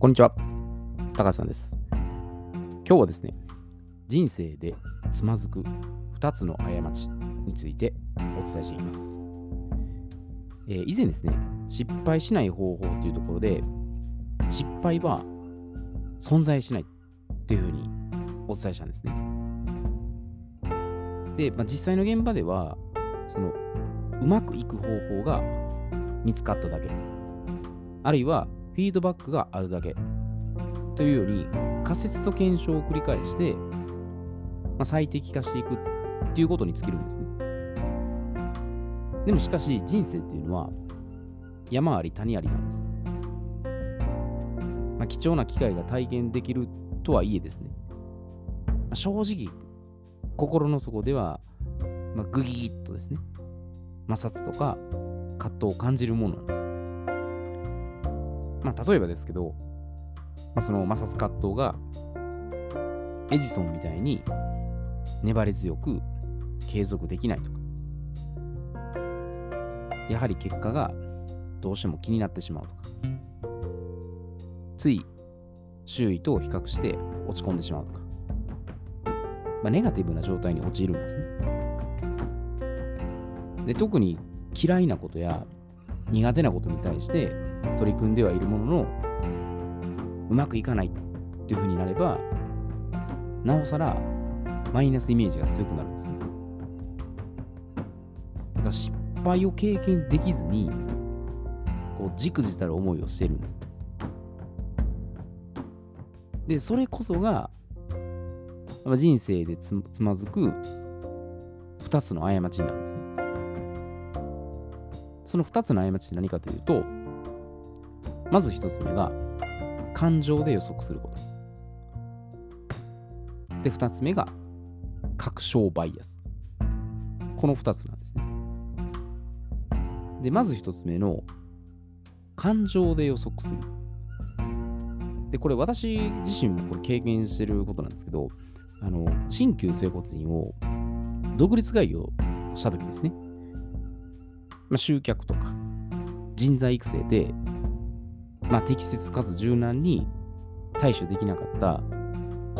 こんにちは。高橋さんです。今日はですね、人生でつまずく2つの過ちについてお伝えしていきます。えー以前ですね、失敗しない方法というところで、失敗は存在しないというふうにお伝えしたんですね。で、まあ、実際の現場では、そのうまくいく方法が見つかっただけ、あるいはフィードバックがあるだけというように仮説と検証を繰り返して、まあ、最適化していくっていうことに尽きるんですね。でもしかし人生っていうのは山あり谷ありなんです。まあ、貴重な機会が体験できるとはいえですね、まあ正直心の底では、まあ、グギギッとですね、摩擦とか葛藤を感じるものなんです。まあ、例えばですけど、まあ、その摩擦葛藤がエジソンみたいに粘り強く継続できないとか、やはり結果がどうしても気になってしまうとか、つい周囲と比較して落ち込んでしまうとか、まあ、ネガティブな状態に陥るんですね。で特に嫌いなことや苦手なことに対して取り組んではいるもののうまくいかないっていう風になればなおさらマイナスイメージが強くなるんですね。だから失敗を経験できずにこうじくじたる思いをしてるんです。で、それこそが人生でつつまずく2つの過ちになるんですね。その2つの過ちって何かというと、まず1つ目が、感情で予測すること。で、2つ目が、確証バイアス。この2つなんですね。で、まず1つ目の、感情で予測する。で、これ私自身もこれ経験してることなんですけど、あの、新旧整骨院を独立会議をしたときですね。まあ、集客とか人材育成で、まあ、適切かつ柔軟に対処できなかった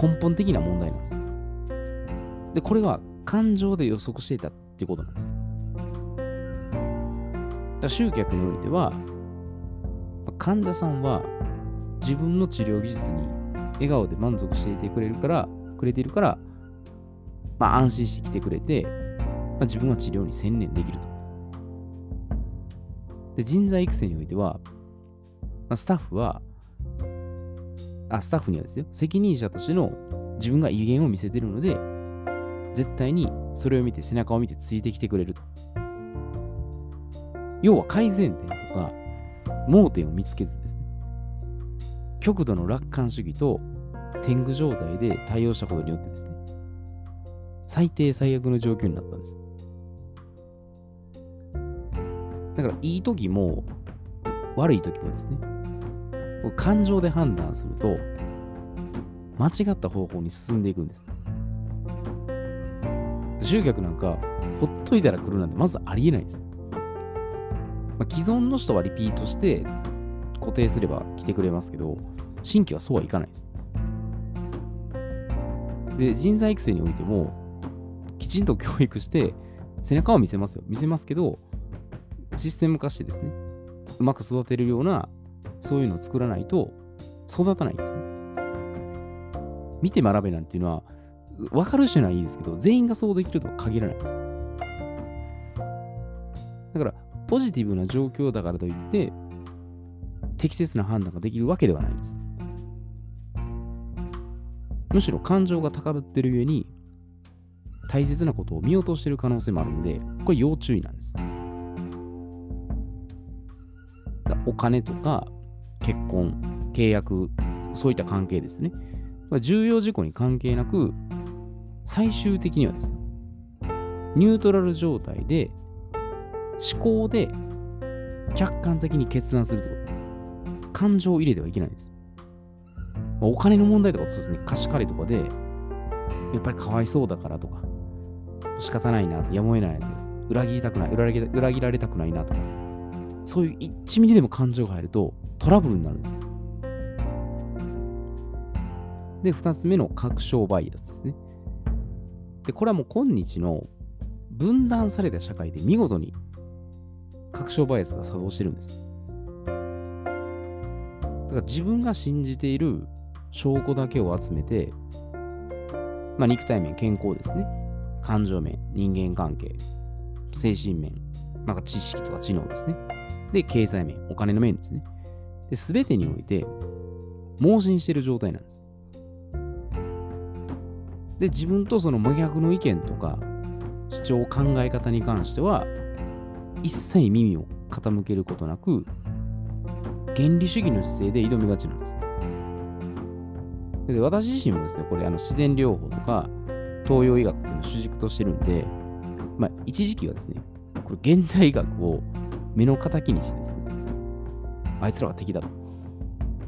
根本的な問題なんです。で、これは感情で予測していたっていうことなんです。だ集客においては、患者さんは自分の治療技術に笑顔で満足していてくれるから、くれてるから、まあ、安心して来てくれて、まあ、自分は治療に専念できると。で、人材育成においては、まあ、スタッフは、あ、スタッフにはですよ、責任者としての自分が威厳を見せてるので、絶対にそれを見て、背中を見てついてきてくれると。要は改善点とか、盲点を見つけずですね、極度の楽観主義と天狗状態で対応したことによってですね、最低最悪の状況になったんです。だから、いい時も悪い時もですね、感情で判断すると、間違った方向に進んでいくんです。集客なんか、ほっといたら来るなんてまずありえないです。まあ、既存の人はリピートして固定すれば来てくれますけど、新規はそうはいかないです。で、人材育成においても、きちんと教育して、背中を見せますよ。見せますけど、システム化してですね、うまく育てるような、そういうのを作らないと育たないんですね。見て学べなんていうのは、分かる人にはいいですけど、全員がそうできるとは限らないです。だから、ポジティブな状況だからといって、適切な判断ができるわけではないです。むしろ感情が高ぶってるゆえに、大切なことを見落としてる可能性もあるので、これ要注意なんです。お金とか結婚、契約、そういった関係ですね。重要事項に関係なく、最終的にはですね、ニュートラル状態で、思考で客観的に決断するということです。感情を入れてはいけないです。お金の問題とかそうですね、貸し借りとかで、やっぱりかわいそうだからとか、仕方ないなと、やむを得ないなと、裏切りたくない、裏切裏切られたくないなとか、そういう1ミリでも感情が入るとトラブルになるんです。で、2つ目の確証バイアスですね。で、これはもう今日の分断された社会で見事に確証バイアスが作動してるんです。だから自分が信じている証拠だけを集めて、まあ、肉体面、健康ですね。感情面、人間関係、精神面、なんか知識とか知能ですね。で、経済面、お金の面ですね。で、すべてにおいて、盲信してる状態なんです。で、自分とその真逆の意見とか、主張、考え方に関しては、一切耳を傾けることなく、原理主義の姿勢で挑みがちなんです。で私自身もですね、これあの自然療法とか東洋医学っていうのを主軸としてるんで、まあ、一時期はですね、これ現代医学を目の敵にしてですね、あいつらは敵だと。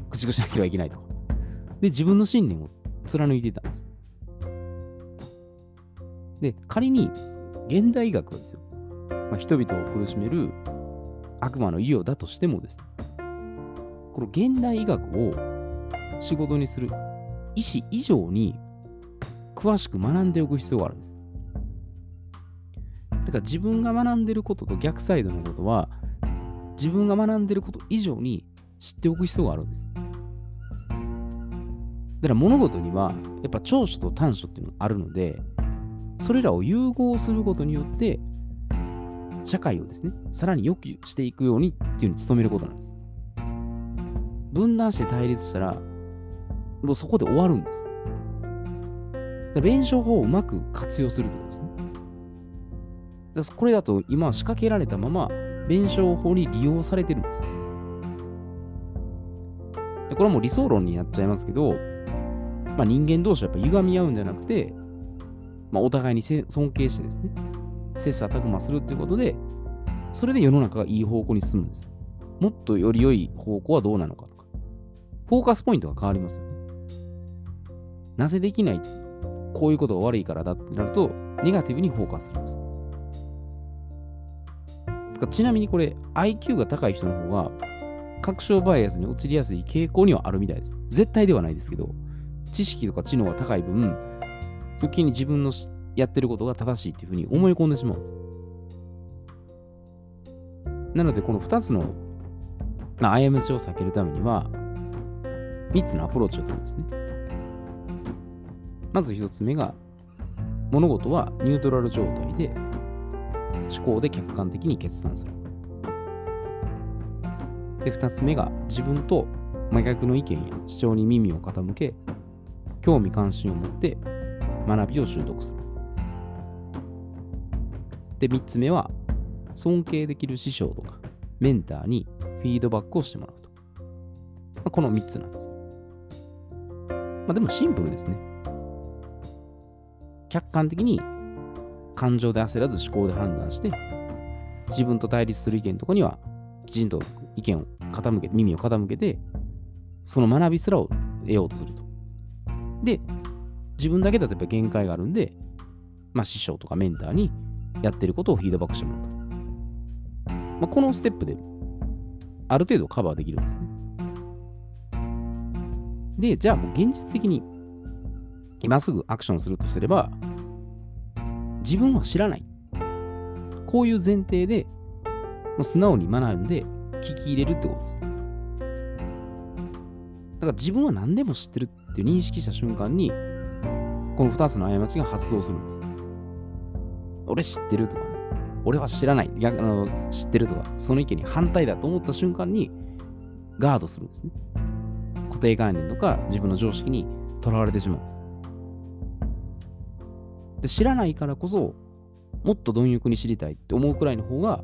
駆逐しなければいけないと。で、自分の信念を貫いてたんです。で、仮に現代医学はですよ、まあ、人々を苦しめる悪魔の医療だとしてもです、この現代医学を仕事にする医師以上に詳しく学んでおく必要があるんです。だから自分が学んでることと逆サイドのことは自分が学んでること以上に知っておく必要があるんです。だから物事にはやっぱ長所と短所っていうのがあるのでそれらを融合することによって社会をですねさらに良くしていくようにっていうのに努めることなんです。分断して対立したらもうそこで終わるんです。弁証法をうまく活用するということですね。これだと今は仕掛けられたまま弁証法に利用されてるんです。でこれはもう理想論になっちゃいますけど、まあ、人間同士はやっぱ歪み合うんじゃなくて、まあ、お互いに尊敬してですね、切磋琢磨するっていうことで、それで世の中がいい方向に進むんです。もっとより良い方向はどうなのかとか、フォーカスポイントが変わりますよね。なぜできない？こういうことが悪いからだってなると、ネガティブにフォーカスするんです。ちなみにこれ、IQ が高い人の方が、確証バイアスに陥りやすい傾向にはあるみたいです。絶対ではないですけど、知識とか知能が高い分、余計に自分のやってることが正しいっていうふうに思い込んでしまうんです。なので、この2つの、まあ、過ちを避けるためには、3つのアプローチを取るんですね。まず1つ目が、物事はニュートラル状態で思考で客観的に決断する。で、2つ目が自分と真逆の意見や主張に耳を傾け、興味関心を持って学びを習得する。で、3つ目は尊敬できる師匠とかメンターにフィードバックをしてもらうと。まあ、この3つなんです。まあ、でもシンプルですね。客観的に感情で焦らず思考で判断して、自分と対立する意見とかには、きちんと意見を傾け、耳を傾けて、その学びすらを得ようとすると。で、自分だけだとやっぱ限界があるんで、まあ、師匠とかメンターにやってることをフィードバックしてもらうと。まあ、このステップで、ある程度カバーできるんですね。で、じゃあもう現実的に今すぐアクションするとすれば、自分は知らない。こういう前提で、もう素直に学んで聞き入れるってことです。だから自分は何でも知ってるって認識した瞬間に、この2つの過ちが発動するんです。俺知ってるとかね、俺は知らない、逆あの知ってるとか、その意見に反対だと思った瞬間に、ガードするんですね。固定概念とか自分の常識にとらわれてしまうんです。で知らないからこそ、もっと貪欲に知りたいって思うくらいの方が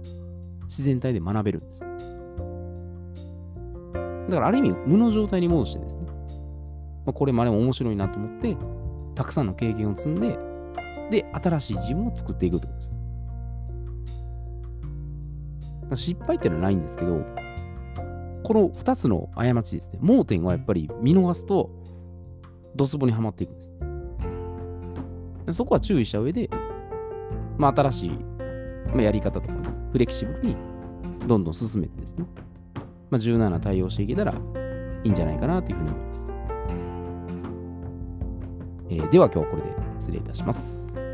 自然体で学べるんです。だからある意味無の状態に戻してですね、まあ、これまでも面白いなと思って、たくさんの経験を積んで、で、新しい自分を作っていくってことです。失敗っていうのはないんですけど、この2つの過ちですね、盲点はやっぱり見逃すと、ドツボにはまっていくんです。そこは注意した上で、まあ、新しい、まあ、やり方とか、ね、フレキシブルにどんどん進めてですね、まあ、柔軟な対応していけたらいいんじゃないかなというふうに思います。えーでは今日はこれで失礼いたします。